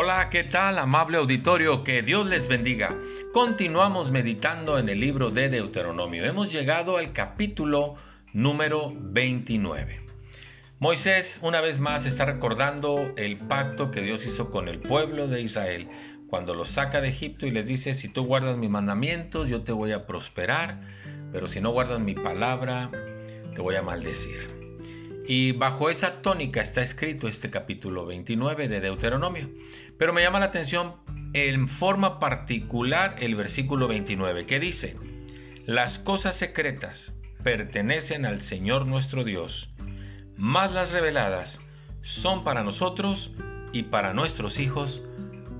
Hola, ¿qué tal, amable auditorio? Que Dios les bendiga. Continuamos meditando en el libro de Deuteronomio. Hemos llegado al capítulo número 29. Moisés una vez más está recordando el pacto que Dios hizo con el pueblo de Israel cuando los saca de Egipto y les dice, si tú guardas mis mandamientos, yo te voy a prosperar, pero si no guardas mi palabra, te voy a maldecir. Y bajo esa tónica está escrito este capítulo 29 de Deuteronomio. Pero me llama la atención en forma particular el versículo 29 que dice, las cosas secretas pertenecen al Señor nuestro Dios, más las reveladas son para nosotros y para nuestros hijos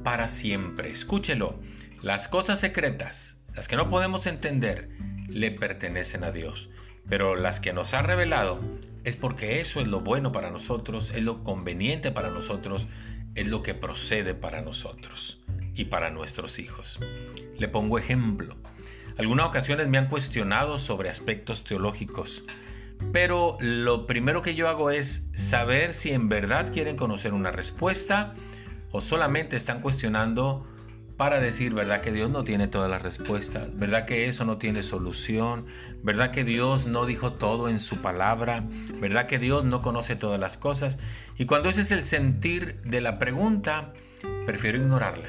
para siempre. Escúchelo, las cosas secretas, las que no podemos entender, le pertenecen a Dios, pero las que nos ha revelado es porque eso es lo bueno para nosotros, es lo conveniente para nosotros, es lo que procede para nosotros y para nuestros hijos. Le pongo ejemplo. Algunas ocasiones me han cuestionado sobre aspectos teológicos, pero lo primero que yo hago es saber si en verdad quieren conocer una respuesta o solamente están cuestionando para decir, ¿verdad que Dios no tiene todas las respuestas? ¿Verdad que eso no tiene solución? ¿Verdad que Dios no dijo todo en su palabra? ¿Verdad que Dios no conoce todas las cosas? Y cuando ese es el sentir de la pregunta, prefiero ignorarla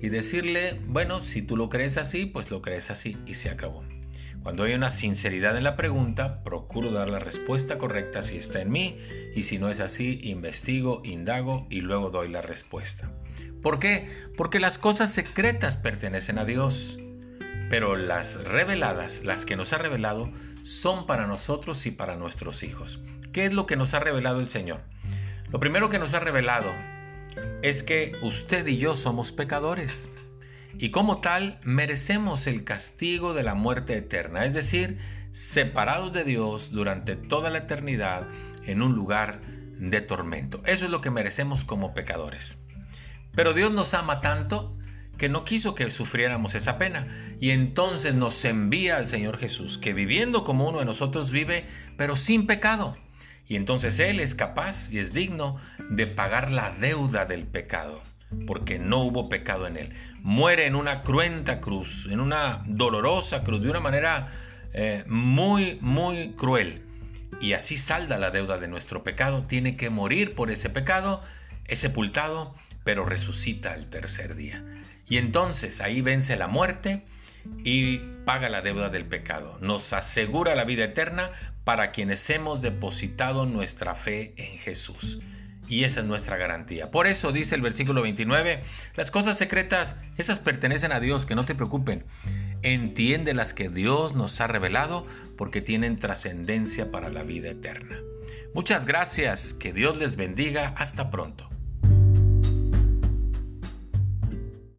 y decirle, bueno, si tú lo crees así, pues lo crees así y se acabó. Cuando hay una sinceridad en la pregunta, procuro dar la respuesta correcta si está en mí y si no es así, investigo, indago y luego doy la respuesta. ¿Por qué? Porque las cosas secretas pertenecen a Dios, pero las reveladas, las que nos ha revelado, son para nosotros y para nuestros hijos. ¿Qué es lo que nos ha revelado el Señor? Lo primero que nos ha revelado es que usted y yo somos pecadores y como tal merecemos el castigo de la muerte eterna, es decir, separados de Dios durante toda la eternidad en un lugar de tormento. Eso es lo que merecemos como pecadores. Pero Dios nos ama tanto que no quiso que sufriéramos esa pena. Y entonces nos envía al Señor Jesús, que viviendo como uno de nosotros vive, pero sin pecado. Y entonces Él es capaz y es digno de pagar la deuda del pecado, porque no hubo pecado en Él. Muere en una cruenta cruz, en una dolorosa cruz, de una manera eh, muy, muy cruel. Y así salda la deuda de nuestro pecado. Tiene que morir por ese pecado, es sepultado pero resucita al tercer día. Y entonces ahí vence la muerte y paga la deuda del pecado. Nos asegura la vida eterna para quienes hemos depositado nuestra fe en Jesús. Y esa es nuestra garantía. Por eso dice el versículo 29, las cosas secretas, esas pertenecen a Dios, que no te preocupen. Entiende las que Dios nos ha revelado porque tienen trascendencia para la vida eterna. Muchas gracias, que Dios les bendiga, hasta pronto.